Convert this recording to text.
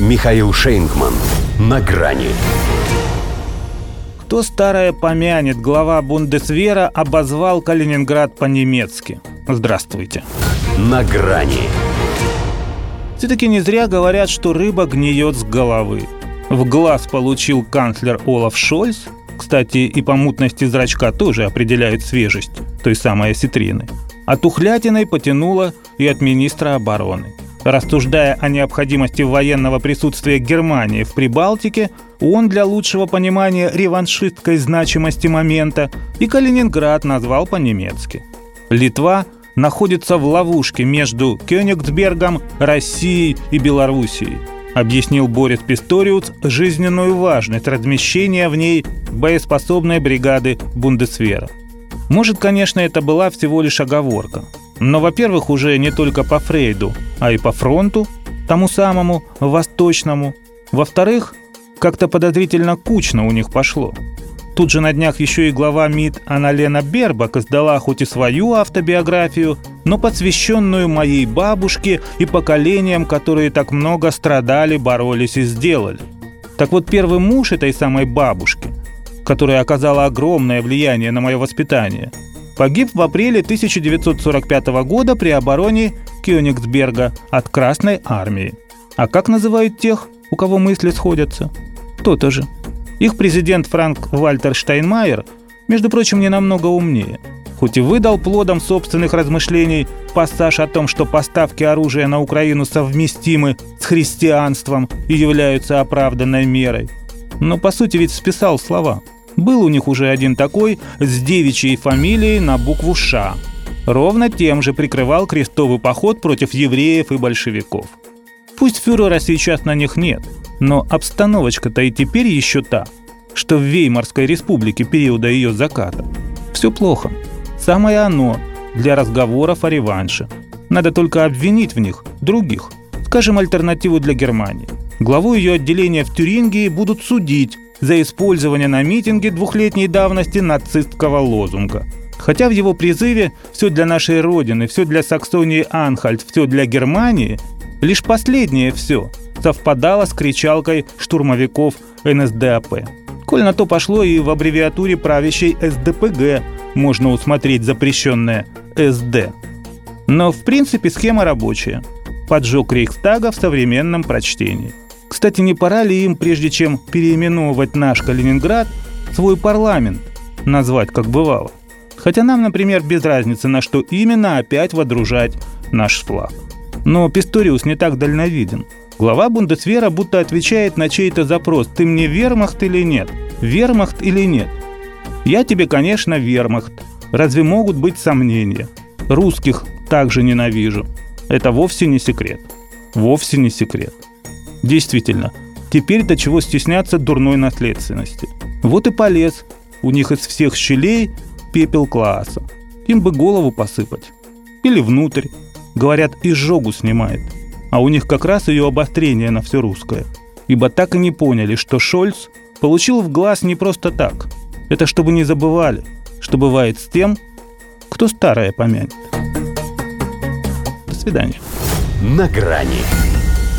Михаил Шейнгман. На грани. Кто старое помянет, глава Бундесвера обозвал Калининград по-немецки. Здравствуйте. На грани. Все-таки не зря говорят, что рыба гниет с головы. В глаз получил канцлер Олаф Шольц. Кстати, и по мутности зрачка тоже определяет свежесть той самой осетрины. А тухлятиной потянуло и от министра обороны. Рассуждая о необходимости военного присутствия Германии в Прибалтике, он для лучшего понимания реваншистской значимости момента и Калининград назвал по-немецки. Литва находится в ловушке между Кёнигсбергом, Россией и Белоруссией, объяснил Борис Писториус жизненную важность размещения в ней боеспособной бригады Бундесвера. Может, конечно, это была всего лишь оговорка – но, во-первых, уже не только по Фрейду, а и по фронту, тому самому, восточному. Во-вторых, как-то подозрительно кучно у них пошло. Тут же на днях еще и глава МИД Аналена Бербак издала хоть и свою автобиографию, но посвященную моей бабушке и поколениям, которые так много страдали, боролись и сделали. Так вот, первый муж этой самой бабушки, которая оказала огромное влияние на мое воспитание – погиб в апреле 1945 года при обороне Кёнигсберга от Красной Армии. А как называют тех, у кого мысли сходятся? То-то же. Их президент Франк Вальтер Штайнмайер, между прочим, не намного умнее. Хоть и выдал плодом собственных размышлений пассаж о том, что поставки оружия на Украину совместимы с христианством и являются оправданной мерой. Но по сути ведь списал слова – был у них уже один такой с девичьей фамилией на букву «Ш». Ровно тем же прикрывал крестовый поход против евреев и большевиков. Пусть фюрера сейчас на них нет, но обстановочка-то и теперь еще та, что в Веймарской республике периода ее заката. Все плохо. Самое оно для разговоров о реванше. Надо только обвинить в них других, скажем, альтернативу для Германии. Главу ее отделения в Тюрингии будут судить за использование на митинге двухлетней давности нацистского лозунга. Хотя в его призыве «все для нашей Родины», «все для Саксонии-Анхальт», «все для Германии» лишь последнее «все» совпадало с кричалкой штурмовиков НСДАП. Коль на то пошло и в аббревиатуре правящей СДПГ можно усмотреть запрещенное СД. Но в принципе схема рабочая. Поджог Рейхстага в современном прочтении – кстати, не пора ли им, прежде чем переименовывать наш Калининград, свой парламент назвать, как бывало? Хотя нам, например, без разницы, на что именно опять водружать наш флаг. Но Писториус не так дальновиден. Глава Бундесвера будто отвечает на чей-то запрос «Ты мне вермахт или нет? Вермахт или нет?» «Я тебе, конечно, вермахт. Разве могут быть сомнения? Русских также ненавижу. Это вовсе не секрет. Вовсе не секрет. Действительно, теперь до чего стесняться дурной наследственности. Вот и полез. У них из всех щелей пепел класса. Им бы голову посыпать. Или внутрь. Говорят, изжогу снимает. А у них как раз ее обострение на все русское. Ибо так и не поняли, что Шольц получил в глаз не просто так. Это чтобы не забывали, что бывает с тем, кто старое помянет. До свидания. На грани